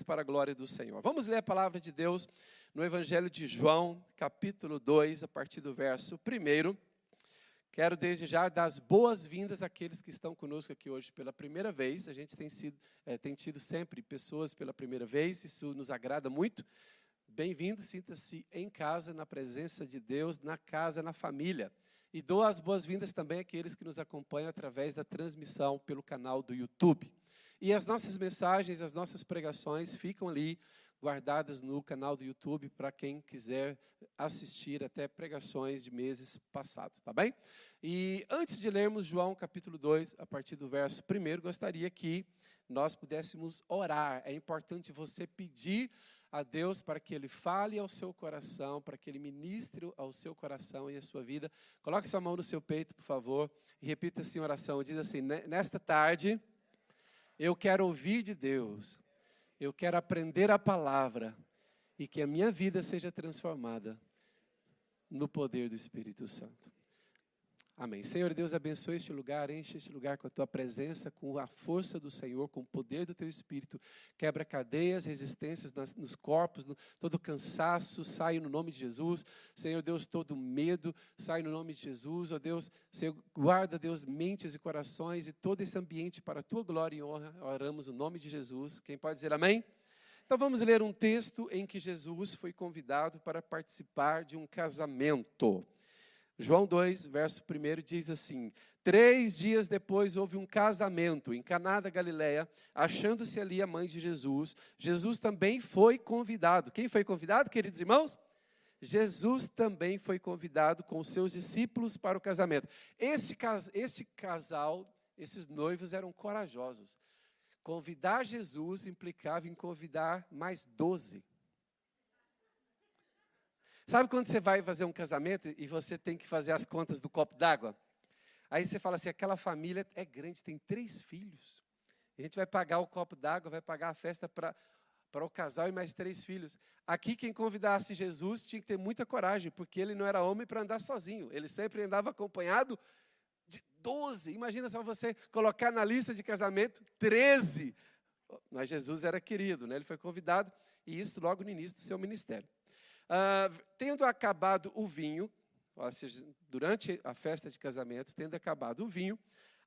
para a glória do Senhor. Vamos ler a palavra de Deus no Evangelho de João, capítulo 2, a partir do verso 1. Quero desde já dar as boas-vindas àqueles que estão conosco aqui hoje pela primeira vez. A gente tem, sido, é, tem tido sempre pessoas pela primeira vez, isso nos agrada muito. Bem-vindo, sinta-se em casa, na presença de Deus, na casa, na família. E dou as boas-vindas também àqueles que nos acompanham através da transmissão pelo canal do YouTube. E as nossas mensagens, as nossas pregações ficam ali guardadas no canal do YouTube para quem quiser assistir até pregações de meses passados, tá bem? E antes de lermos João capítulo 2, a partir do verso 1, gostaria que nós pudéssemos orar. É importante você pedir a Deus para que Ele fale ao seu coração, para que Ele ministre ao seu coração e à sua vida. Coloque sua mão no seu peito, por favor, e repita assim a oração. Diz assim: Nesta tarde eu quero ouvir de Deus. Eu quero aprender a palavra e que a minha vida seja transformada no poder do Espírito Santo. Amém. Senhor Deus, abençoe este lugar, enche este lugar com a tua presença, com a força do Senhor, com o poder do teu Espírito. Quebra cadeias, resistências nas, nos corpos, no, todo cansaço, sai no nome de Jesus. Senhor Deus, todo medo, sai no nome de Jesus. Ó oh Deus, Senhor, guarda, Deus, mentes e corações e todo esse ambiente para a tua glória e honra. Oramos no nome de Jesus. Quem pode dizer amém? Então vamos ler um texto em que Jesus foi convidado para participar de um casamento. João 2, verso 1 diz assim: Três dias depois houve um casamento em Caná da Galileia, achando-se ali a mãe de Jesus. Jesus também foi convidado. Quem foi convidado, queridos irmãos? Jesus também foi convidado com seus discípulos para o casamento. Esse, esse casal, esses noivos eram corajosos. Convidar Jesus implicava em convidar mais doze. Sabe quando você vai fazer um casamento e você tem que fazer as contas do copo d'água? Aí você fala assim: aquela família é grande, tem três filhos. A gente vai pagar o copo d'água, vai pagar a festa para para o casal e mais três filhos. Aqui, quem convidasse Jesus tinha que ter muita coragem, porque ele não era homem para andar sozinho. Ele sempre andava acompanhado de doze. Imagina só você colocar na lista de casamento treze. Mas Jesus era querido, né? ele foi convidado, e isso logo no início do seu ministério. Uh, tendo acabado o vinho, ou seja, durante a festa de casamento, tendo acabado o vinho,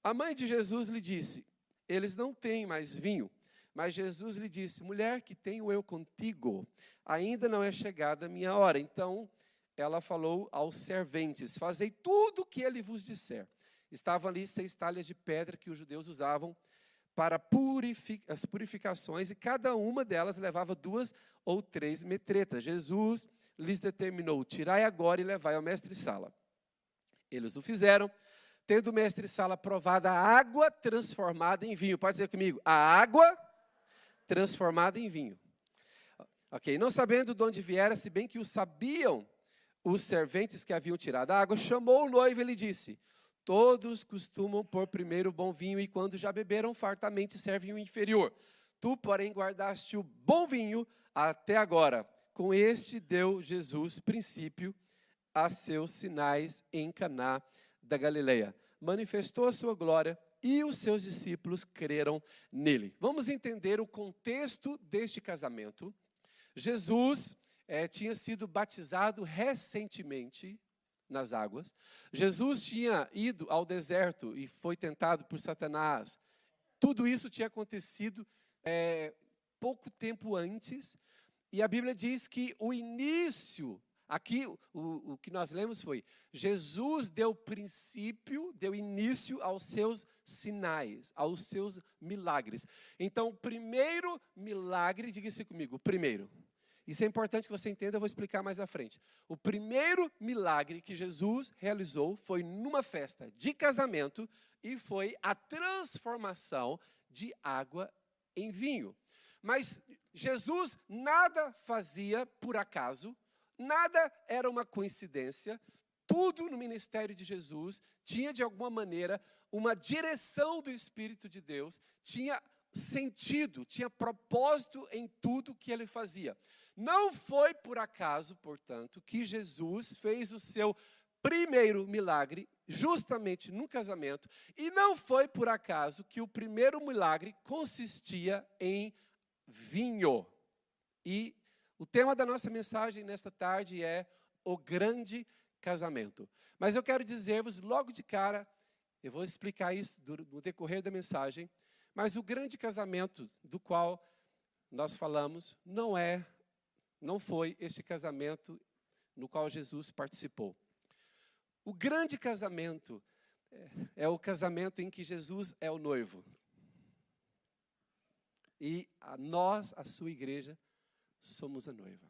a mãe de Jesus lhe disse: Eles não têm mais vinho. Mas Jesus lhe disse: Mulher, que tenho eu contigo? Ainda não é chegada a minha hora. Então ela falou aos serventes: Fazei tudo o que ele vos disser. Estavam ali seis talhas de pedra que os judeus usavam para as purificações, e cada uma delas levava duas ou três metretas. Jesus lhes determinou: tirai agora e levai ao mestre-sala. Eles o fizeram, tendo o mestre-sala provado a água transformada em vinho. Pode dizer comigo: a água transformada em vinho. Ok, não sabendo de onde viera, se bem que o sabiam os serventes que haviam tirado a água, chamou o noivo e lhe disse: Todos costumam pôr primeiro o bom vinho e quando já beberam fartamente servem o inferior. Tu, porém, guardaste o bom vinho até agora. Com este deu Jesus princípio a seus sinais em Caná da Galileia. Manifestou a sua glória e os seus discípulos creram nele. Vamos entender o contexto deste casamento. Jesus é, tinha sido batizado recentemente nas águas. Jesus tinha ido ao deserto e foi tentado por Satanás. Tudo isso tinha acontecido é, pouco tempo antes. E a Bíblia diz que o início, aqui o, o que nós lemos foi: Jesus deu princípio, deu início aos seus sinais, aos seus milagres. Então, o primeiro milagre, diga-se comigo, primeiro isso é importante que você entenda, eu vou explicar mais à frente. O primeiro milagre que Jesus realizou foi numa festa de casamento e foi a transformação de água em vinho. Mas Jesus nada fazia por acaso, nada era uma coincidência, tudo no ministério de Jesus tinha de alguma maneira uma direção do Espírito de Deus, tinha sentido, tinha propósito em tudo que ele fazia. Não foi por acaso, portanto, que Jesus fez o seu primeiro milagre justamente no casamento, e não foi por acaso que o primeiro milagre consistia em vinho. E o tema da nossa mensagem nesta tarde é o grande casamento. Mas eu quero dizer-vos logo de cara, eu vou explicar isso no decorrer da mensagem, mas o grande casamento do qual nós falamos não é, não foi este casamento no qual Jesus participou. O grande casamento é, é o casamento em que Jesus é o noivo. E a nós, a sua igreja, somos a noiva.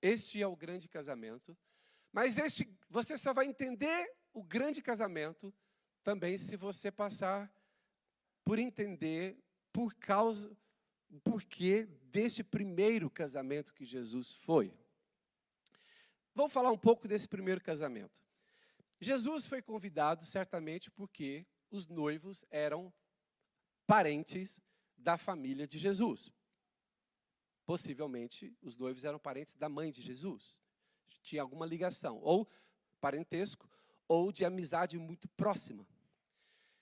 Este é o grande casamento. Mas este, você só vai entender o grande casamento também se você passar por entender por causa, o porquê deste primeiro casamento que Jesus foi. Vamos falar um pouco desse primeiro casamento. Jesus foi convidado certamente porque os noivos eram parentes da família de Jesus. Possivelmente, os noivos eram parentes da mãe de Jesus. Tinha alguma ligação, ou parentesco, ou de amizade muito próxima.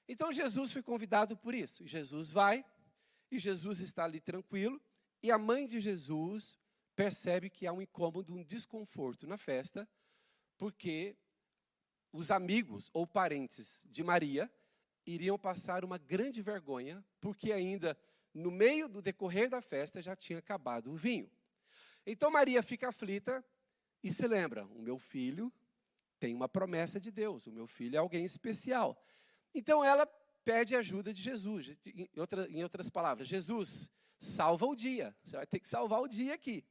Então, Jesus foi convidado por isso. Jesus vai, e Jesus está ali tranquilo, e a mãe de Jesus percebe que há um incômodo, um desconforto na festa, porque os amigos ou parentes de Maria iriam passar uma grande vergonha, porque ainda no meio do decorrer da festa já tinha acabado o vinho. Então Maria fica aflita e se lembra: o meu filho tem uma promessa de Deus, o meu filho é alguém especial. Então ela pede ajuda de Jesus. Em, outra, em outras palavras, Jesus, salva o dia. Você vai ter que salvar o dia aqui.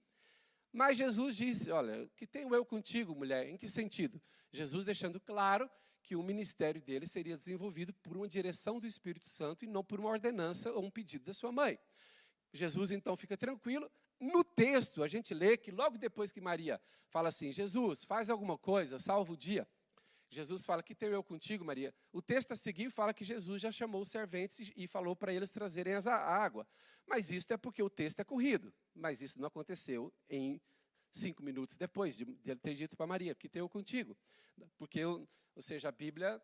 Mas Jesus disse: Olha, que tenho eu contigo, mulher? Em que sentido? Jesus deixando claro que o ministério dele seria desenvolvido por uma direção do Espírito Santo e não por uma ordenança ou um pedido da sua mãe. Jesus então fica tranquilo. No texto, a gente lê que logo depois que Maria fala assim: Jesus, faz alguma coisa, salva o dia. Jesus fala: Que tenho eu contigo, Maria? O texto a seguir fala que Jesus já chamou os serventes e falou para eles trazerem a água. Mas isso é porque o texto é corrido. Mas isso não aconteceu em cinco minutos depois de, ele ter dito para Maria: Que tenho eu contigo. Porque, ou seja, a Bíblia,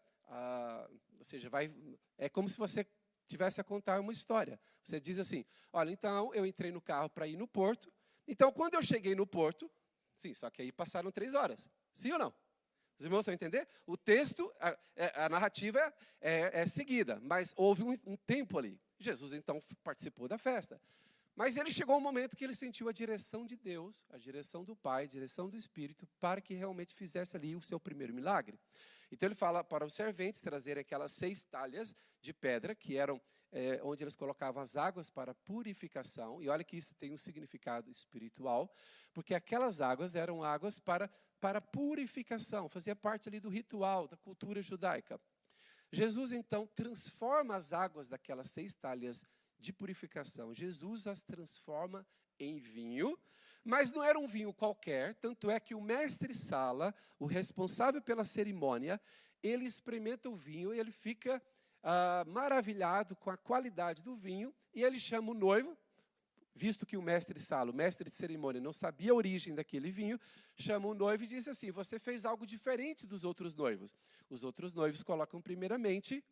ou seja, vai, é como se você tivesse a contar uma história. Você diz assim: Olha, então eu entrei no carro para ir no porto. Então, quando eu cheguei no porto, sim, só que aí passaram três horas. Sim ou não? Os irmãos estão entender? O texto, a, é, a narrativa é, é, seguida, mas houve um, um tempo ali. Jesus então participou da festa. Mas ele chegou um momento que ele sentiu a direção de Deus, a direção do Pai, a direção do Espírito, para que realmente fizesse ali o seu primeiro milagre. Então ele fala para os serventes trazerem aquelas seis talhas de pedra, que eram é, onde eles colocavam as águas para purificação. E olha que isso tem um significado espiritual, porque aquelas águas eram águas para para purificação, fazia parte ali do ritual, da cultura judaica. Jesus então transforma as águas daquelas seis talhas de purificação. Jesus as transforma em vinho, mas não era um vinho qualquer, tanto é que o mestre Sala, o responsável pela cerimônia, ele experimenta o vinho e ele fica ah, maravilhado com a qualidade do vinho e ele chama o noivo, visto que o mestre Salo, mestre de cerimônia, não sabia a origem daquele vinho, chama o noivo e diz assim: Você fez algo diferente dos outros noivos. Os outros noivos colocam, primeiramente,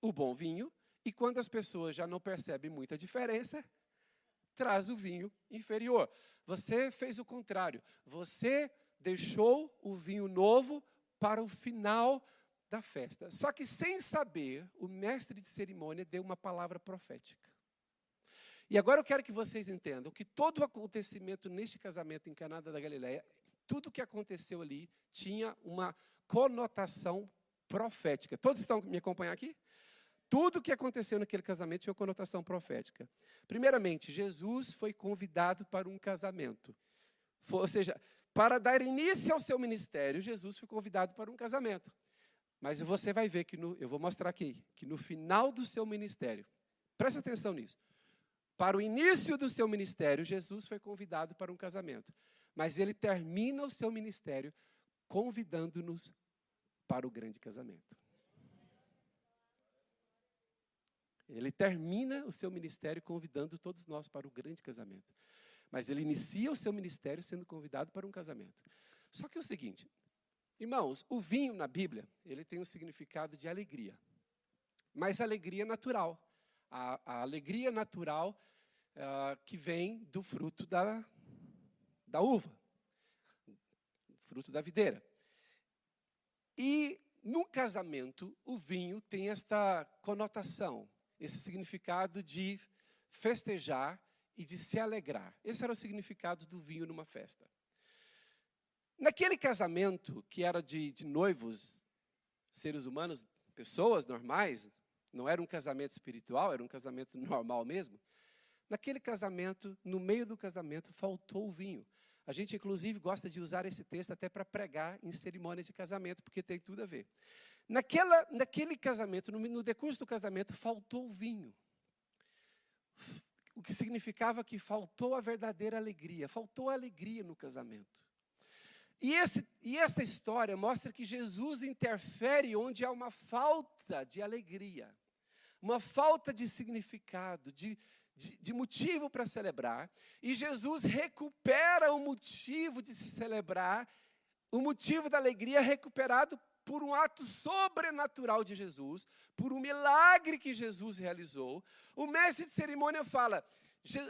o bom vinho, e quando as pessoas já não percebem muita diferença, traz o vinho inferior. Você fez o contrário. Você deixou o vinho novo para o final da festa. Só que sem saber, o mestre de cerimônia deu uma palavra profética. E agora eu quero que vocês entendam que todo o acontecimento neste casamento em Caná da Galileia, tudo o que aconteceu ali tinha uma conotação profética. Todos estão me acompanhando aqui? Tudo o que aconteceu naquele casamento tinha uma conotação profética. Primeiramente, Jesus foi convidado para um casamento. Ou seja, para dar início ao seu ministério, Jesus foi convidado para um casamento. Mas você vai ver que no, eu vou mostrar aqui, que no final do seu ministério, presta atenção nisso. Para o início do seu ministério, Jesus foi convidado para um casamento. Mas ele termina o seu ministério convidando-nos para o grande casamento. Ele termina o seu ministério convidando todos nós para o grande casamento. Mas ele inicia o seu ministério sendo convidado para um casamento. Só que é o seguinte, irmãos, o vinho na Bíblia, ele tem um significado de alegria. Mas alegria natural a, a alegria natural uh, que vem do fruto da, da uva, fruto da videira. E no casamento, o vinho tem esta conotação, esse significado de festejar e de se alegrar. Esse era o significado do vinho numa festa. Naquele casamento, que era de, de noivos, seres humanos, pessoas normais, não era um casamento espiritual, era um casamento normal mesmo. Naquele casamento, no meio do casamento, faltou o vinho. A gente, inclusive, gosta de usar esse texto até para pregar em cerimônias de casamento, porque tem tudo a ver. Naquela, naquele casamento, no, no decurso do casamento, faltou o vinho. O que significava que faltou a verdadeira alegria, faltou a alegria no casamento. E, esse, e essa história mostra que Jesus interfere onde há uma falta de alegria, uma falta de significado, de, de, de motivo para celebrar, e Jesus recupera o motivo de se celebrar, o motivo da alegria recuperado por um ato sobrenatural de Jesus, por um milagre que Jesus realizou. O mestre de cerimônia fala,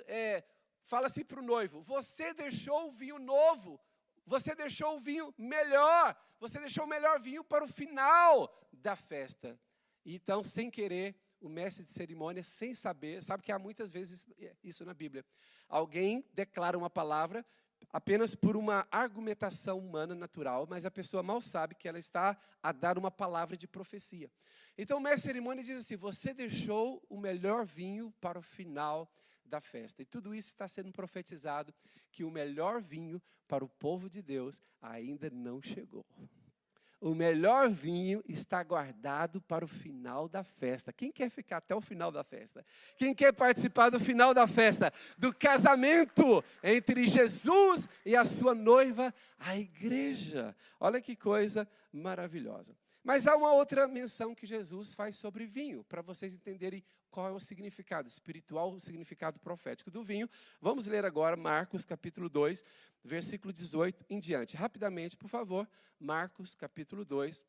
é, fala assim para o noivo: Você deixou o vinho novo, você deixou o vinho melhor, você deixou o melhor vinho para o final da festa. Então, sem querer, o mestre de cerimônia, sem saber, sabe que há muitas vezes isso na Bíblia. Alguém declara uma palavra apenas por uma argumentação humana natural, mas a pessoa mal sabe que ela está a dar uma palavra de profecia. Então o mestre de cerimônia diz assim: Você deixou o melhor vinho para o final da festa. E tudo isso está sendo profetizado que o melhor vinho para o povo de Deus ainda não chegou. O melhor vinho está guardado para o final da festa. Quem quer ficar até o final da festa? Quem quer participar do final da festa? Do casamento entre Jesus e a sua noiva, a igreja. Olha que coisa maravilhosa. Mas há uma outra menção que Jesus faz sobre vinho, para vocês entenderem qual é o significado espiritual, o significado profético do vinho. Vamos ler agora Marcos capítulo 2, versículo 18 em diante. Rapidamente, por favor, Marcos capítulo 2,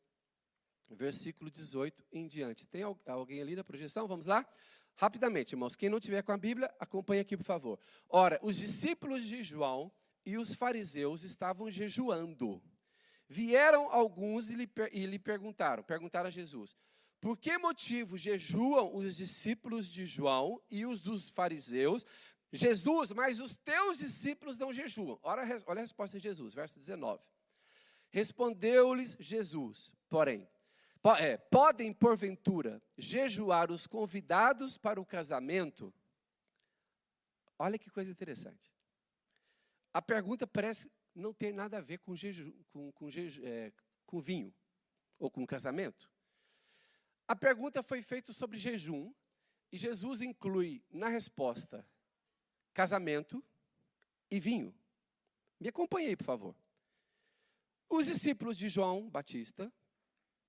versículo 18 em diante. Tem alguém ali na projeção? Vamos lá? Rapidamente, irmãos. Quem não tiver com a Bíblia, acompanhe aqui, por favor. Ora, os discípulos de João e os fariseus estavam jejuando. Vieram alguns e lhe, e lhe perguntaram, perguntaram a Jesus, por que motivo jejuam os discípulos de João e os dos fariseus, Jesus, mas os teus discípulos não jejuam. Olha, a resposta de Jesus, verso 19. Respondeu-lhes Jesus, porém, po, é, podem porventura jejuar os convidados para o casamento? Olha que coisa interessante. A pergunta parece não ter nada a ver com, jeju, com, com, jeju, é, com vinho ou com casamento. A pergunta foi feita sobre jejum e Jesus inclui na resposta casamento e vinho. Me acompanhe aí, por favor. Os discípulos de João Batista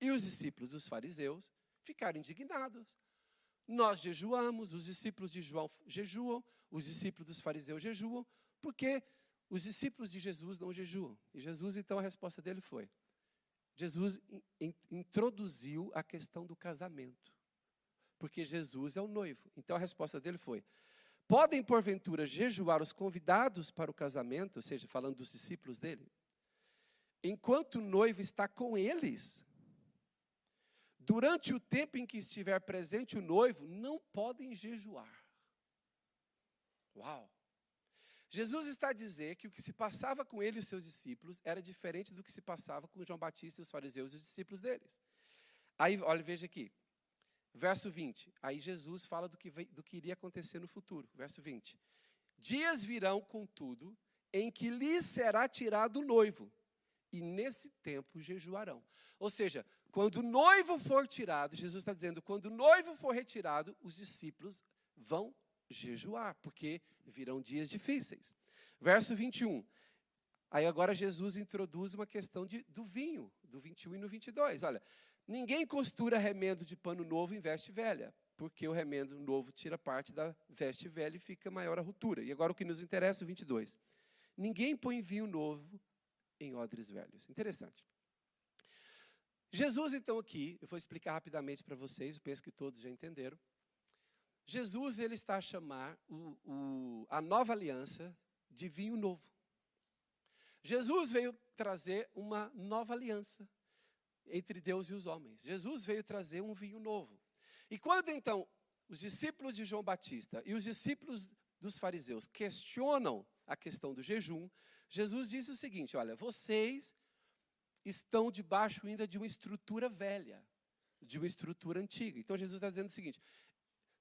e os discípulos dos fariseus ficaram indignados. Nós jejuamos, os discípulos de João jejuam, os discípulos dos fariseus jejuam, porque os discípulos de Jesus não jejuam. E Jesus, então, a resposta dele foi: Jesus in, introduziu a questão do casamento. Porque Jesus é o noivo. Então a resposta dele foi: Podem, porventura, jejuar os convidados para o casamento, ou seja, falando dos discípulos dele, enquanto o noivo está com eles? Durante o tempo em que estiver presente o noivo, não podem jejuar. Uau! Jesus está a dizer que o que se passava com ele e os seus discípulos era diferente do que se passava com João Batista e os fariseus e os discípulos deles. Aí, olha, veja aqui. Verso 20. Aí Jesus fala do que, do que iria acontecer no futuro. Verso 20. Dias virão, contudo, em que lhes será tirado o noivo, e nesse tempo jejuarão. Ou seja, quando o noivo for tirado, Jesus está dizendo, quando o noivo for retirado, os discípulos vão jejuar, porque virão dias difíceis. Verso 21. Aí agora Jesus introduz uma questão de, do vinho, do 21 e no 22. Olha, Ninguém costura remendo de pano novo em veste velha, porque o remendo novo tira parte da veste velha e fica maior a ruptura. E agora o que nos interessa, o 22. Ninguém põe vinho novo em odres velhos. Interessante. Jesus, então, aqui, eu vou explicar rapidamente para vocês, penso que todos já entenderam. Jesus ele está a chamar o, o, a nova aliança de vinho novo. Jesus veio trazer uma nova aliança entre Deus e os homens. Jesus veio trazer um vinho novo. E quando então os discípulos de João Batista e os discípulos dos fariseus questionam a questão do jejum, Jesus disse o seguinte: olha, vocês estão debaixo ainda de uma estrutura velha, de uma estrutura antiga. Então Jesus está dizendo o seguinte: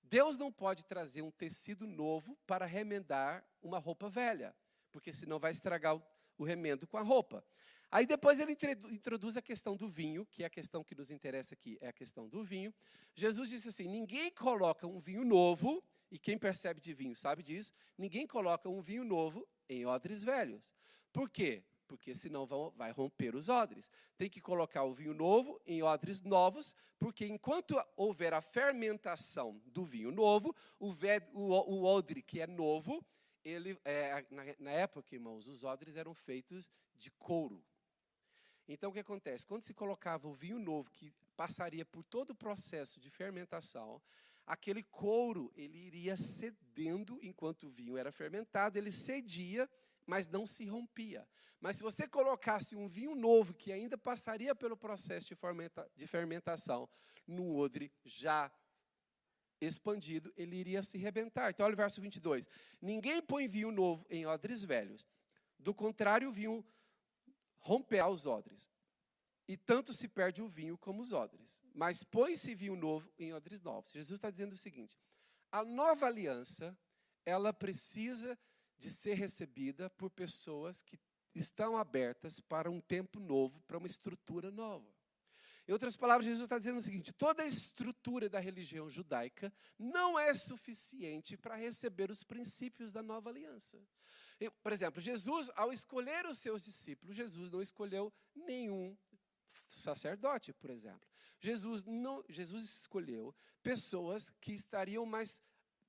Deus não pode trazer um tecido novo para remendar uma roupa velha, porque senão vai estragar o, o remendo com a roupa. Aí depois ele introduz a questão do vinho, que é a questão que nos interessa aqui, é a questão do vinho. Jesus disse assim: ninguém coloca um vinho novo, e quem percebe de vinho sabe disso, ninguém coloca um vinho novo em odres velhos. Por quê? Porque senão vão, vai romper os odres. Tem que colocar o vinho novo em odres novos, porque enquanto houver a fermentação do vinho novo, o, o, o odre que é novo, ele, é, na, na época, irmãos, os odres eram feitos de couro. Então o que acontece? Quando se colocava o vinho novo, que passaria por todo o processo de fermentação, aquele couro ele iria cedendo enquanto o vinho era fermentado, ele cedia mas não se rompia. Mas se você colocasse um vinho novo, que ainda passaria pelo processo de, fermenta, de fermentação, num odre já expandido, ele iria se rebentar. Então, olha o verso 22. Ninguém põe vinho novo em odres velhos. Do contrário, o vinho romperá os odres. E tanto se perde o vinho como os odres. Mas põe-se vinho novo em odres novos. Jesus está dizendo o seguinte: a nova aliança, ela precisa de ser recebida por pessoas que estão abertas para um tempo novo, para uma estrutura nova. Em outras palavras, Jesus está dizendo o seguinte: toda a estrutura da religião judaica não é suficiente para receber os princípios da nova aliança. por exemplo, Jesus, ao escolher os seus discípulos, Jesus não escolheu nenhum sacerdote, por exemplo. Jesus, não, Jesus escolheu pessoas que estariam mais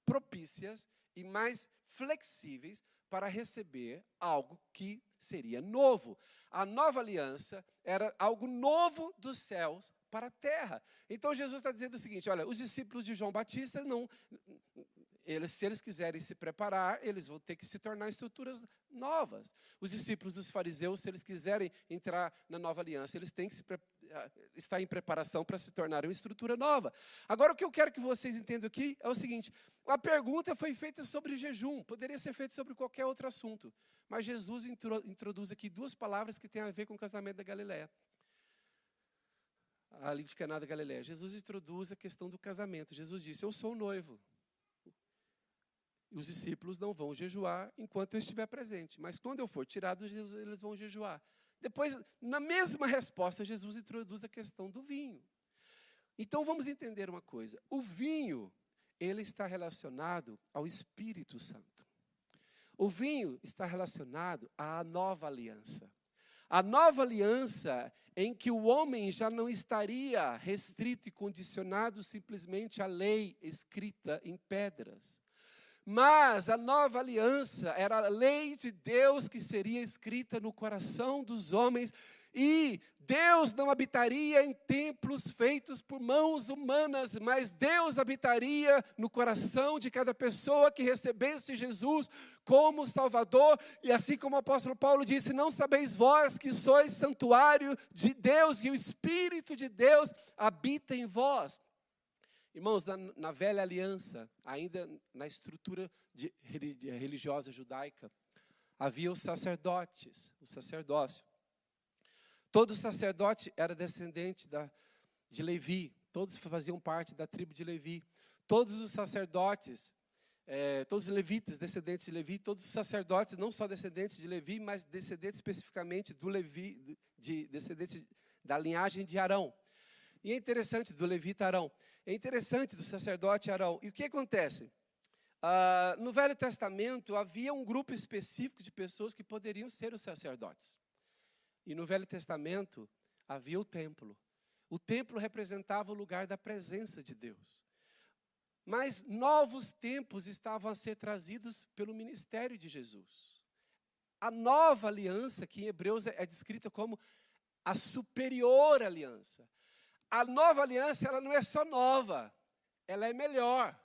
propícias e mais flexíveis para receber algo que seria novo. A nova aliança era algo novo dos céus para a terra. Então Jesus está dizendo o seguinte: olha, os discípulos de João Batista não. Eles, se eles quiserem se preparar, eles vão ter que se tornar estruturas novas. Os discípulos dos fariseus, se eles quiserem entrar na nova aliança, eles têm que se preparar está em preparação para se tornar uma estrutura nova. Agora, o que eu quero que vocês entendam aqui é o seguinte: a pergunta foi feita sobre jejum, poderia ser feita sobre qualquer outro assunto, mas Jesus introduz aqui duas palavras que têm a ver com o casamento da Galileia. Ali de Caná da Galileia. Jesus introduz a questão do casamento. Jesus disse: Eu sou o noivo. E os discípulos não vão jejuar enquanto eu estiver presente, mas quando eu for tirado, eles vão jejuar. Depois, na mesma resposta, Jesus introduz a questão do vinho. Então vamos entender uma coisa: o vinho, ele está relacionado ao Espírito Santo. O vinho está relacionado à nova aliança. A nova aliança em que o homem já não estaria restrito e condicionado simplesmente à lei escrita em pedras. Mas a nova aliança era a lei de Deus que seria escrita no coração dos homens, e Deus não habitaria em templos feitos por mãos humanas, mas Deus habitaria no coração de cada pessoa que recebesse Jesus como Salvador, e assim como o apóstolo Paulo disse: Não sabeis vós que sois santuário de Deus e o Espírito de Deus habita em vós. Irmãos, na, na, velha aliança, ainda na estrutura de, de, religiosa judaica, havia os sacerdotes, o sacerdócio. Todo sacerdote era descendente da, de Levi, todos faziam parte da tribo de Levi. Todos os sacerdotes, é, todos os levitas, descendentes de Levi, todos os sacerdotes, não só descendentes de Levi, mas descendentes especificamente do Levi, de, descendentes da linhagem de Arão. E é interessante do levita Arão. É interessante do sacerdote Arão. E o que acontece? Ah, no Velho Testamento havia um grupo específico de pessoas que poderiam ser os sacerdotes. E no Velho Testamento havia o templo. O templo representava o lugar da presença de Deus. Mas novos tempos estavam a ser trazidos pelo ministério de Jesus. A nova aliança, que em Hebreus é descrita como a superior aliança a nova aliança ela não é só nova, ela é melhor.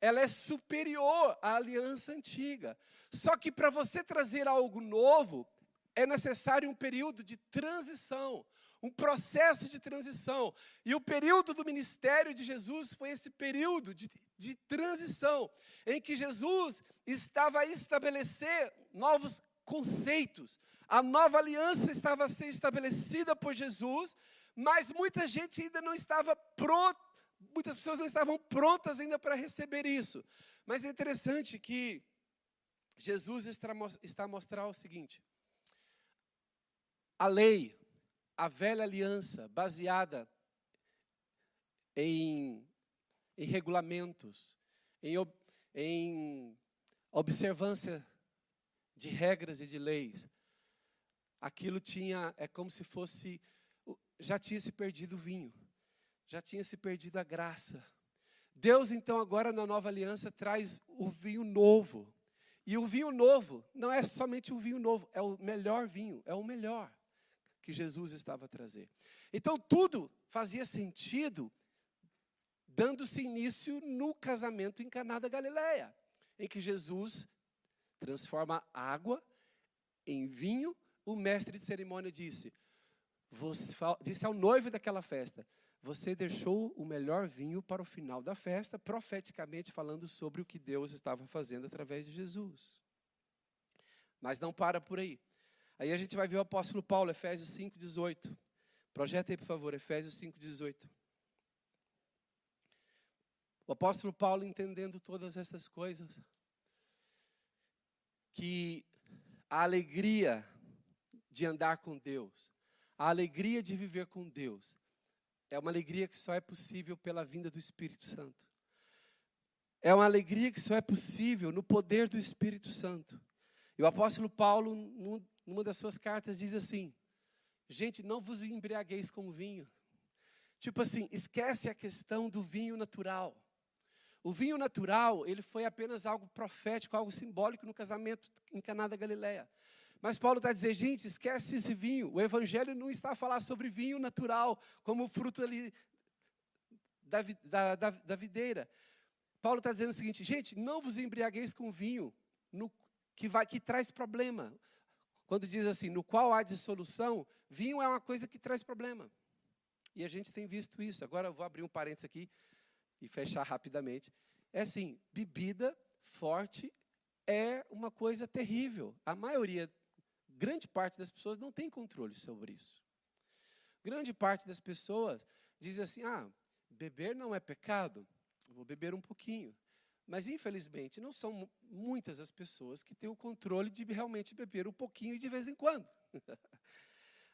ela é superior à aliança antiga. Só que para você trazer algo novo, é necessário um período de transição, um processo de transição. E o período do ministério de Jesus foi esse período de, de transição, em que Jesus estava a estabelecer novos conceitos. A nova aliança estava a ser estabelecida por Jesus, mas muita gente ainda não estava pronta, muitas pessoas não estavam prontas ainda para receber isso. Mas é interessante que Jesus está a mostrar o seguinte: a lei, a velha aliança, baseada em, em regulamentos, em, em observância de regras e de leis, aquilo tinha, é como se fosse, já tinha se perdido o vinho, já tinha se perdido a graça. Deus, então, agora na nova aliança, traz o vinho novo. E o vinho novo não é somente o vinho novo, é o melhor vinho, é o melhor que Jesus estava a trazer. Então, tudo fazia sentido, dando-se início no casamento em Caná da Galileia, em que Jesus transforma água em vinho. O mestre de cerimônia disse, você, disse ao noivo daquela festa: Você deixou o melhor vinho para o final da festa, profeticamente falando sobre o que Deus estava fazendo através de Jesus. Mas não para por aí. Aí a gente vai ver o apóstolo Paulo, Efésios 5,18. Projeta aí, por favor, Efésios 5,18. O apóstolo Paulo, entendendo todas essas coisas, que a alegria de andar com Deus, a alegria de viver com Deus, é uma alegria que só é possível pela vinda do Espírito Santo. É uma alegria que só é possível no poder do Espírito Santo. E o apóstolo Paulo, numa das suas cartas, diz assim: Gente, não vos embriagueis com vinho. Tipo assim, esquece a questão do vinho natural. O vinho natural, ele foi apenas algo profético, algo simbólico no casamento em Caná da Galileia. Mas Paulo está dizendo, gente, esquece esse vinho. O Evangelho não está a falar sobre vinho natural, como fruto ali da, da, da, da videira. Paulo está dizendo o seguinte, gente, não vos embriagueis com vinho no, que, vai, que traz problema. Quando diz assim, no qual há dissolução, vinho é uma coisa que traz problema. E a gente tem visto isso. Agora eu vou abrir um parênteses aqui e fechar rapidamente. É assim, bebida forte é uma coisa terrível. A maioria, grande parte das pessoas não tem controle sobre isso. Grande parte das pessoas diz assim: "Ah, beber não é pecado, vou beber um pouquinho". Mas infelizmente não são muitas as pessoas que têm o controle de realmente beber um pouquinho de vez em quando.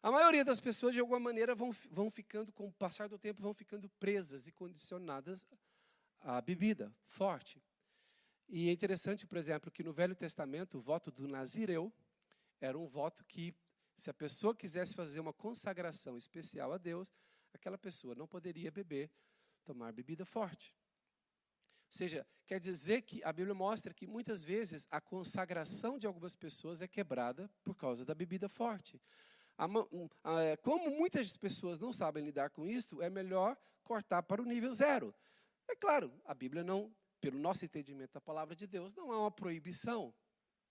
A maioria das pessoas, de alguma maneira, vão, vão ficando, com o passar do tempo, vão ficando presas e condicionadas à bebida forte. E é interessante, por exemplo, que no Velho Testamento, o voto do Nazireu era um voto que, se a pessoa quisesse fazer uma consagração especial a Deus, aquela pessoa não poderia beber, tomar bebida forte. Ou seja, quer dizer que a Bíblia mostra que muitas vezes a consagração de algumas pessoas é quebrada por causa da bebida forte. Como muitas pessoas não sabem lidar com isso, é melhor cortar para o nível zero. É claro, a Bíblia não, pelo nosso entendimento da palavra de Deus, não há uma proibição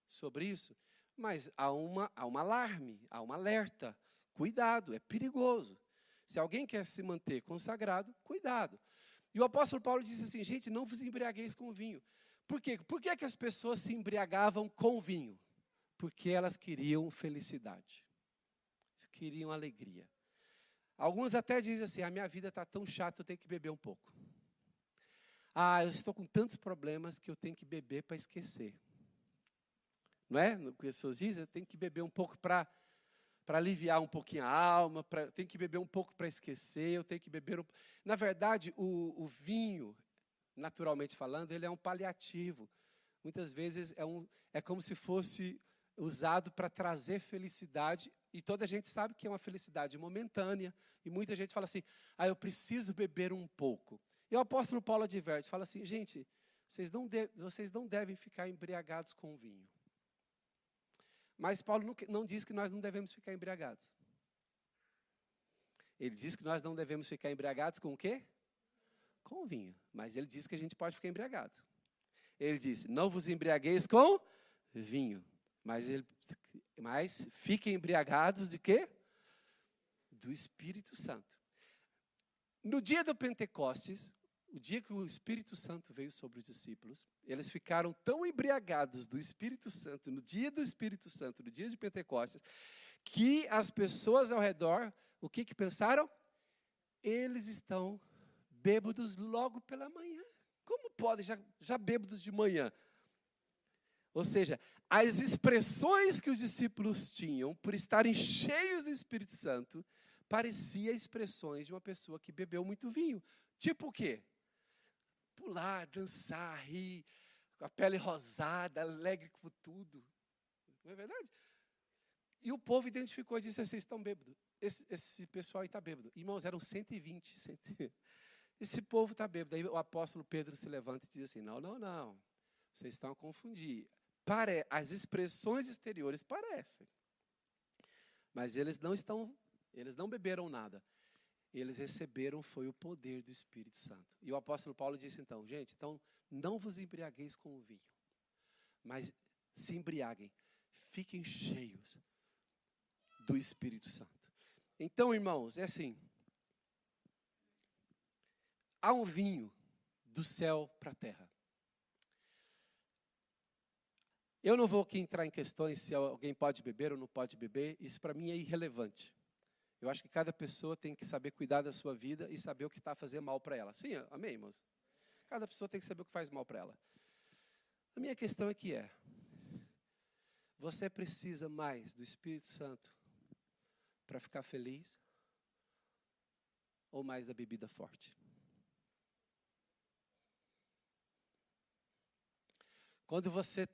sobre isso, mas há, uma, há um alarme, há um alerta. Cuidado, é perigoso. Se alguém quer se manter consagrado, cuidado. E o apóstolo Paulo disse assim: gente, não vos embriagueis com vinho. Por quê? Por que, que as pessoas se embriagavam com vinho? Porque elas queriam felicidade queriam alegria. Alguns até dizem assim: a minha vida está tão chata, eu tenho que beber um pouco. Ah, eu estou com tantos problemas que eu tenho que beber para esquecer. Não é? O que as pessoas dizem, tenho que beber um pouco para para aliviar um pouquinho a alma, pra, tenho que beber um pouco para esquecer, eu tenho que beber um... Na verdade, o, o vinho, naturalmente falando, ele é um paliativo. Muitas vezes é, um, é como se fosse usado para trazer felicidade, e toda a gente sabe que é uma felicidade momentânea, e muita gente fala assim: ah, eu preciso beber um pouco. E o apóstolo Paulo adverte, fala assim: gente, vocês não, de, vocês não devem ficar embriagados com vinho. Mas Paulo não, diz que nós não devemos ficar embriagados. Ele diz que nós não devemos ficar embriagados com o quê? Com o vinho. Mas ele diz que a gente pode ficar embriagado. Ele disse: Não vos embriagueis com vinho, mas, ele, mas fiquem embriagados de quê? Do Espírito Santo. No dia do Pentecostes, o dia que o Espírito Santo veio sobre os discípulos, eles ficaram tão embriagados do Espírito Santo, no dia do Espírito Santo, no dia de Pentecostes, que as pessoas ao redor, o que, que pensaram? Eles estão bêbados logo pela manhã. Como pode, já, já bêbados de manhã? Ou seja, as expressões que os discípulos tinham por estarem cheios do Espírito Santo parecia expressões de uma pessoa que bebeu muito vinho. Tipo o quê? Pular, dançar, rir, com a pele rosada, alegre com tudo. Não é verdade? E o povo identificou e disse: vocês estão bêbados. Esse, esse pessoal está bêbado. Irmãos, eram 120. 100. Esse povo está bêbado. Aí o apóstolo Pedro se levanta e diz assim: não, não, não. Vocês estão a confundir. Pare... As expressões exteriores parecem. Mas eles não estão eles não beberam nada. Eles receberam foi o poder do Espírito Santo. E o apóstolo Paulo disse então, gente, então não vos embriagueis com o vinho, mas se embriaguem, fiquem cheios do Espírito Santo. Então, irmãos, é assim. Há um vinho do céu para a terra. Eu não vou aqui entrar em questões se alguém pode beber ou não pode beber, isso para mim é irrelevante. Eu acho que cada pessoa tem que saber cuidar da sua vida e saber o que está a fazer mal para ela. Sim, amém, irmãos? Cada pessoa tem que saber o que faz mal para ela. A minha questão aqui é: você precisa mais do Espírito Santo para ficar feliz ou mais da bebida forte? Quando você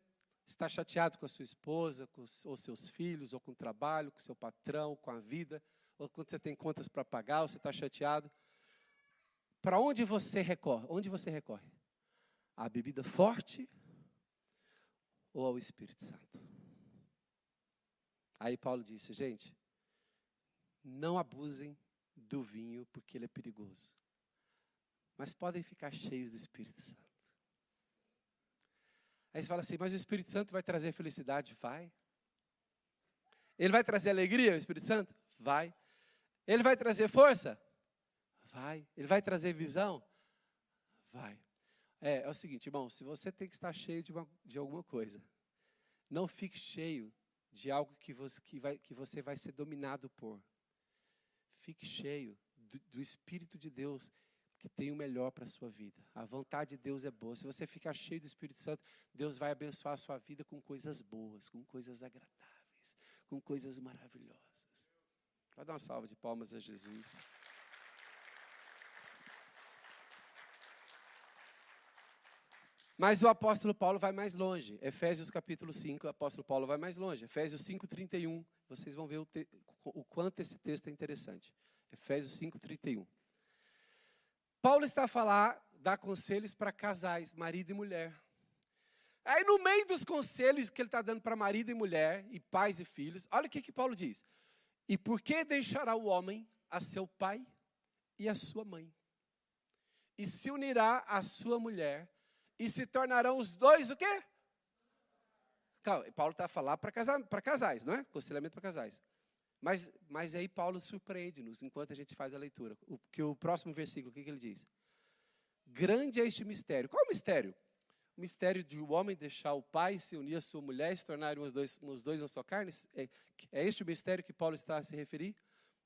está chateado com a sua esposa, com ou seus filhos, ou com o trabalho, com o seu patrão, com a vida, ou quando você tem contas para pagar, ou você está chateado. Para onde você recorre? Onde você recorre? A bebida forte ou ao Espírito Santo? Aí Paulo disse, gente, não abusem do vinho porque ele é perigoso. Mas podem ficar cheios do Espírito Santo. Aí você fala assim, mas o Espírito Santo vai trazer felicidade? Vai. Ele vai trazer alegria, o Espírito Santo? Vai. Ele vai trazer força? Vai. Ele vai trazer visão? Vai. É, é o seguinte, irmão, se você tem que estar cheio de, uma, de alguma coisa, não fique cheio de algo que você, que, vai, que você vai ser dominado por. Fique cheio do, do Espírito de Deus que tem o melhor para a sua vida. A vontade de Deus é boa. Se você ficar cheio do Espírito Santo, Deus vai abençoar a sua vida com coisas boas, com coisas agradáveis, com coisas maravilhosas. Vai dar uma salva de palmas a Jesus. Mas o apóstolo Paulo vai mais longe. Efésios capítulo 5, o apóstolo Paulo vai mais longe. Efésios 5, 31. Vocês vão ver o, te... o quanto esse texto é interessante. Efésios 5, 31. Paulo está a falar, dá conselhos para casais, marido e mulher. Aí no meio dos conselhos que ele está dando para marido e mulher, e pais e filhos, olha o que, que Paulo diz. E por que deixará o homem a seu pai e a sua mãe? E se unirá à sua mulher, e se tornarão os dois o quê? Calma, Paulo está a falar para casais, não é? Conselhamento para casais. Mas, mas aí Paulo surpreende-nos enquanto a gente faz a leitura. O, que o próximo versículo, o que, que ele diz? Grande é este mistério. Qual é o mistério? Mistério de o um homem deixar o pai, se unir à sua mulher, se tornarem os dois, os dois uma só carne? É, é este o mistério que Paulo está a se referir?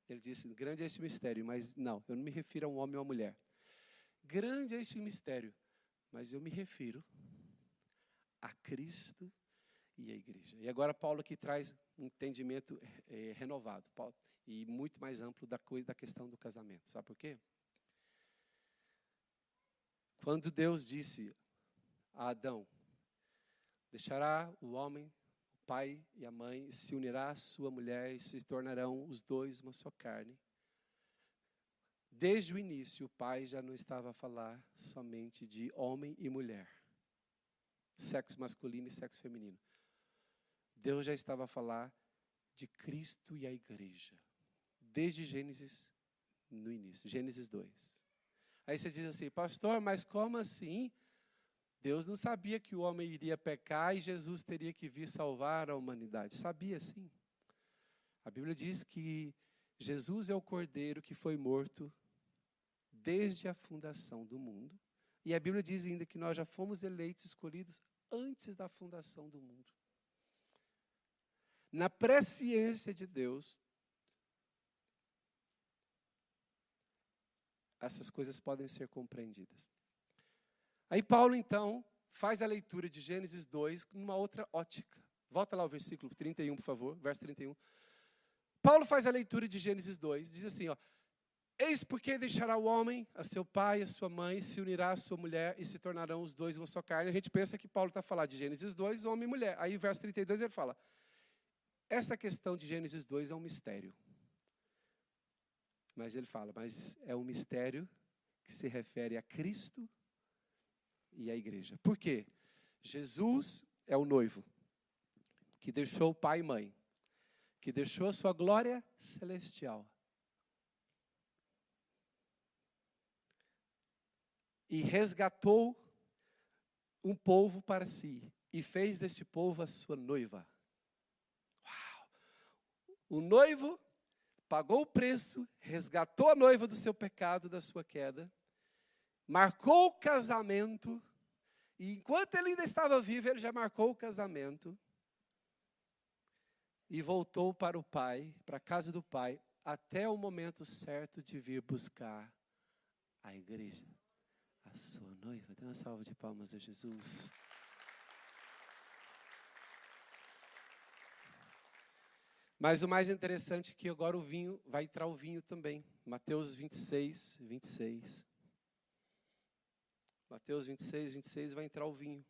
Ele disse: grande é este mistério, mas não, eu não me refiro a um homem ou uma mulher. Grande é este mistério, mas eu me refiro a Cristo e a igreja. E agora Paulo aqui traz um entendimento é, renovado Paulo, e muito mais amplo da coisa da questão do casamento. Sabe por quê? Quando Deus disse a Adão: Deixará o homem, o pai e a mãe, se unirá à sua mulher e se tornarão os dois uma só carne. Desde o início, o pai já não estava a falar somente de homem e mulher, sexo masculino e sexo feminino. Deus já estava a falar de Cristo e a igreja, desde Gênesis no início, Gênesis 2. Aí você diz assim, pastor, mas como assim? Deus não sabia que o homem iria pecar e Jesus teria que vir salvar a humanidade. Sabia sim. A Bíblia diz que Jesus é o cordeiro que foi morto desde a fundação do mundo. E a Bíblia diz ainda que nós já fomos eleitos, escolhidos antes da fundação do mundo. Na presciência de Deus, essas coisas podem ser compreendidas. Aí Paulo, então, faz a leitura de Gênesis 2 numa outra ótica. Volta lá ao versículo 31, por favor, verso 31. Paulo faz a leitura de Gênesis 2, diz assim, ó: Eis porque deixará o homem a seu pai e a sua mãe, se unirá à sua mulher e se tornarão os dois uma só carne. A gente pensa que Paulo está falando de Gênesis 2, homem e mulher. Aí, verso 32, ele fala: Essa questão de Gênesis 2 é um mistério. Mas ele fala, mas é um mistério que se refere a Cristo e a igreja. Por quê? Jesus é o noivo que deixou pai e mãe, que deixou a sua glória celestial. E resgatou um povo para si e fez deste povo a sua noiva. Uau! O noivo pagou o preço, resgatou a noiva do seu pecado, da sua queda marcou o casamento, e enquanto ele ainda estava vivo, ele já marcou o casamento, e voltou para o pai, para a casa do pai, até o momento certo de vir buscar a igreja, a sua noiva. Dê uma salva de palmas a Jesus. Mas o mais interessante é que agora o vinho, vai entrar o vinho também. Mateus 26, 26. Mateus 26, 26 vai entrar o vinho.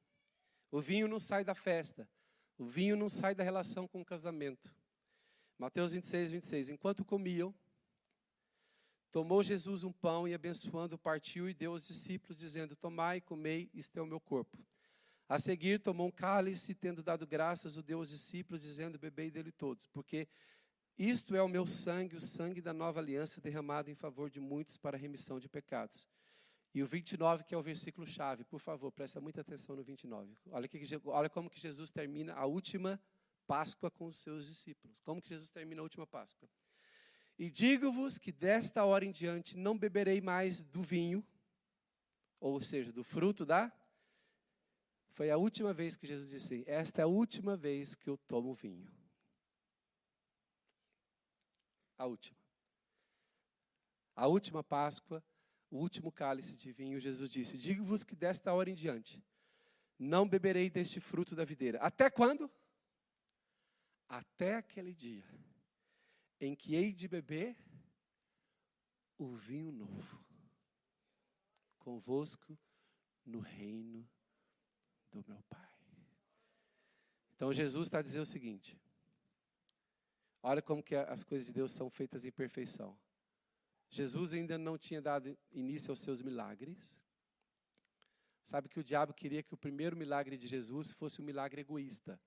O vinho não sai da festa. O vinho não sai da relação com o casamento. Mateus 26, 26. Enquanto comiam, tomou Jesus um pão e abençoando, partiu e deu aos discípulos, dizendo: Tomai, comei, isto é o meu corpo. A seguir, tomou um cálice, e tendo dado graças, o deu aos discípulos, dizendo: Bebei dele todos, porque isto é o meu sangue, o sangue da nova aliança derramado em favor de muitos para a remissão de pecados. E o 29, que é o versículo chave, por favor, presta muita atenção no 29. Olha, que, olha como que Jesus termina a última Páscoa com os seus discípulos. Como que Jesus termina a última Páscoa? E digo-vos que desta hora em diante não beberei mais do vinho, ou seja, do fruto da. Foi a última vez que Jesus disse: Esta é a última vez que eu tomo vinho. A última. A última Páscoa o último cálice de vinho, Jesus disse: Digo-vos que desta hora em diante não beberei deste fruto da videira. Até quando? Até aquele dia em que hei de beber o vinho novo convosco no reino do meu Pai. Então Jesus está dizer o seguinte: olha como que as coisas de Deus são feitas em perfeição. Jesus ainda não tinha dado início aos seus milagres. Sabe que o diabo queria que o primeiro milagre de Jesus fosse um milagre egoísta.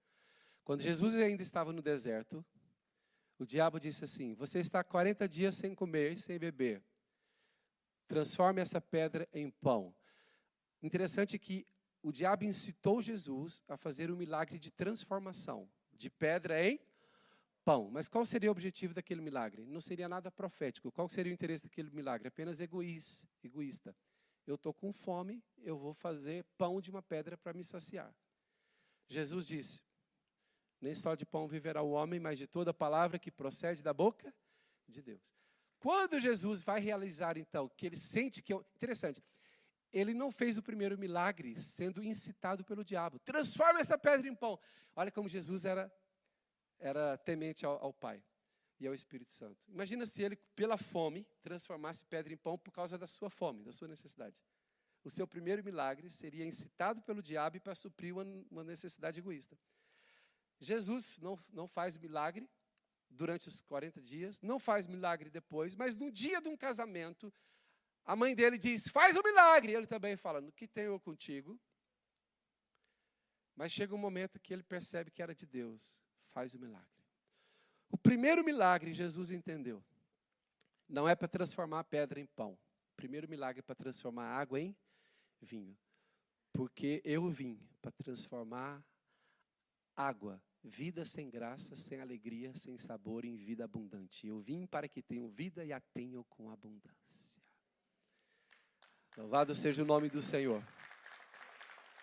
Quando Jesus ainda estava no deserto, o diabo disse assim: Você está 40 dias sem comer e sem beber. Transforme essa pedra em pão. Interessante que o diabo incitou Jesus a fazer um milagre de transformação de pedra em pão. Mas qual seria o objetivo daquele milagre? Não seria nada profético. Qual seria o interesse daquele milagre? Apenas egoísta. Eu estou com fome, eu vou fazer pão de uma pedra para me saciar. Jesus disse: Nem só de pão viverá o homem, mas de toda palavra que procede da boca de Deus. Quando Jesus vai realizar, então, que ele sente que. Interessante, ele não fez o primeiro milagre sendo incitado pelo diabo. Transforma essa pedra em pão. Olha como Jesus era era temente ao, ao Pai e ao Espírito Santo. Imagina se ele, pela fome, transformasse pedra em pão por causa da sua fome, da sua necessidade. O seu primeiro milagre seria incitado pelo diabo para suprir uma, uma necessidade egoísta. Jesus não, não faz milagre durante os 40 dias, não faz milagre depois, mas no dia de um casamento, a mãe dele diz: Faz o um milagre. Ele também fala: No que tenho eu contigo? Mas chega um momento que ele percebe que era de Deus faz o milagre. O primeiro milagre Jesus entendeu. Não é para transformar a pedra em pão. O primeiro milagre é para transformar a água em vinho. Porque eu vim para transformar água, vida sem graça, sem alegria, sem sabor, em vida abundante. Eu vim para que tenham vida e a tenham com abundância. Louvado seja o nome do Senhor.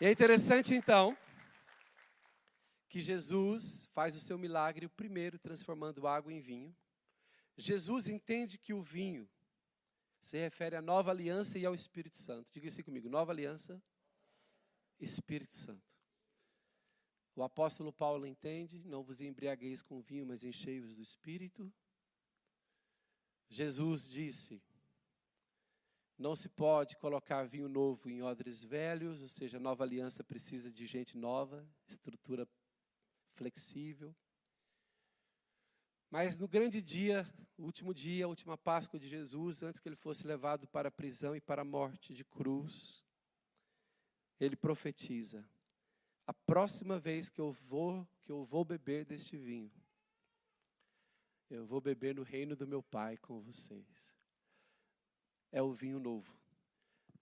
E é interessante então que Jesus faz o seu milagre, o primeiro transformando água em vinho. Jesus entende que o vinho se refere à nova aliança e ao Espírito Santo. Diga assim comigo: nova aliança, Espírito Santo. O apóstolo Paulo entende: não vos embriagueis com vinho, mas enchei-vos do Espírito. Jesus disse: não se pode colocar vinho novo em odres velhos, ou seja, a nova aliança precisa de gente nova, estrutura flexível. Mas no grande dia, último dia, última Páscoa de Jesus, antes que ele fosse levado para a prisão e para a morte de cruz, ele profetiza: a próxima vez que eu vou, que eu vou beber deste vinho, eu vou beber no reino do meu Pai com vocês. É o vinho novo.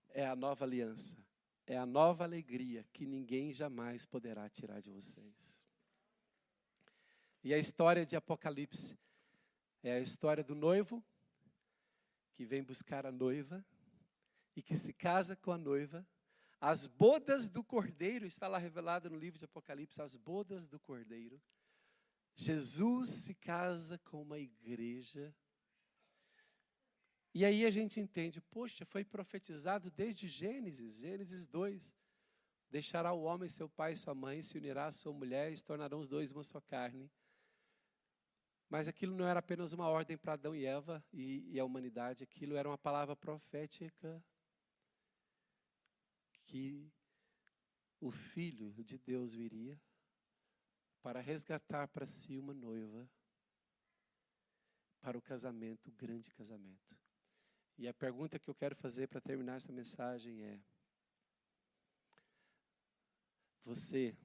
É a nova aliança. É a nova alegria que ninguém jamais poderá tirar de vocês. E a história de Apocalipse é a história do noivo que vem buscar a noiva e que se casa com a noiva. As bodas do cordeiro, está lá revelado no livro de Apocalipse, as bodas do cordeiro. Jesus se casa com uma igreja. E aí a gente entende, poxa, foi profetizado desde Gênesis, Gênesis 2. Deixará o homem seu pai e sua mãe, se unirá à sua mulher e se tornarão os dois uma só carne. Mas aquilo não era apenas uma ordem para Adão e Eva e, e a humanidade, aquilo era uma palavra profética que o Filho de Deus viria para resgatar para si uma noiva para o casamento, o grande casamento. E a pergunta que eu quero fazer para terminar essa mensagem é: Você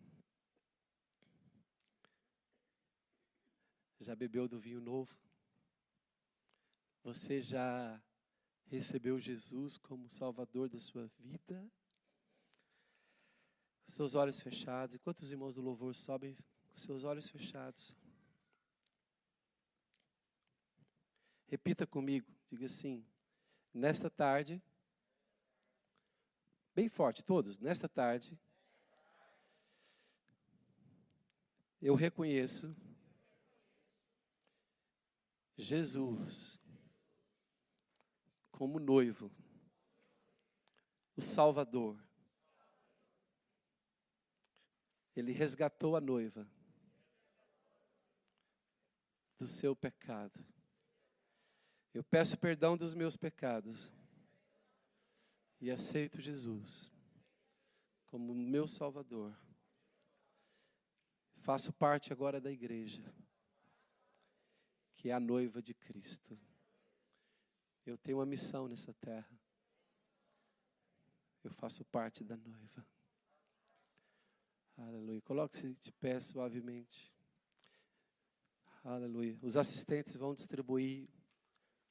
já bebeu do vinho novo? Você já recebeu Jesus como Salvador da sua vida? Seus olhos fechados. Enquanto os irmãos do louvor sobem com seus olhos fechados. Repita comigo, diga assim: nesta tarde, bem forte, todos, nesta tarde, eu reconheço Jesus como noivo, o Salvador. Ele resgatou a noiva do seu pecado. Eu peço perdão dos meus pecados e aceito Jesus como meu Salvador. Faço parte agora da igreja que é a noiva de Cristo. Eu tenho uma missão nessa terra. Eu faço parte da noiva. Aleluia. Coloque-se de pé suavemente. Aleluia. Os assistentes vão distribuir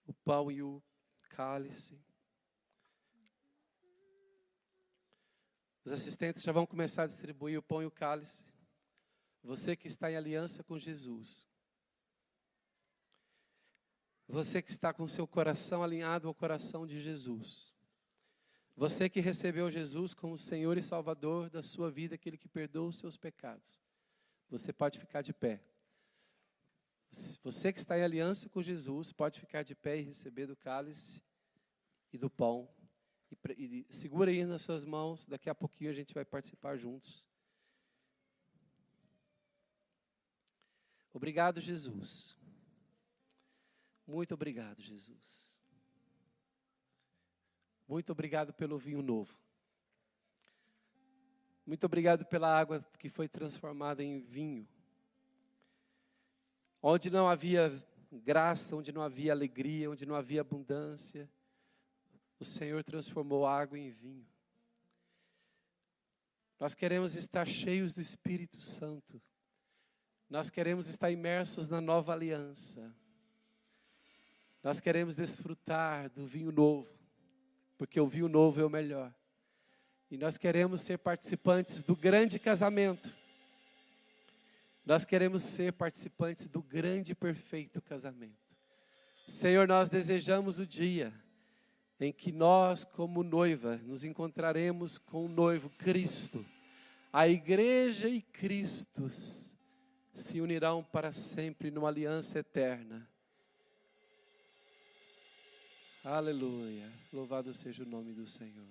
o pão e o cálice. Os assistentes já vão começar a distribuir o pão e o cálice. Você que está em aliança com Jesus. Você que está com seu coração alinhado ao coração de Jesus. Você que recebeu Jesus como Senhor e Salvador da sua vida, aquele que perdoa os seus pecados. Você pode ficar de pé. Você que está em aliança com Jesus, pode ficar de pé e receber do cálice e do pão. E, e segura aí nas suas mãos, daqui a pouquinho a gente vai participar juntos. Obrigado, Jesus. Muito obrigado, Jesus. Muito obrigado pelo vinho novo. Muito obrigado pela água que foi transformada em vinho. Onde não havia graça, onde não havia alegria, onde não havia abundância, o Senhor transformou água em vinho. Nós queremos estar cheios do Espírito Santo. Nós queremos estar imersos na nova aliança. Nós queremos desfrutar do vinho novo, porque o vinho novo é o melhor. E nós queremos ser participantes do grande casamento. Nós queremos ser participantes do grande e perfeito casamento. Senhor, nós desejamos o dia em que nós, como noiva, nos encontraremos com o noivo Cristo. A igreja e Cristo se unirão para sempre numa aliança eterna. Aleluia. Louvado seja o nome do Senhor.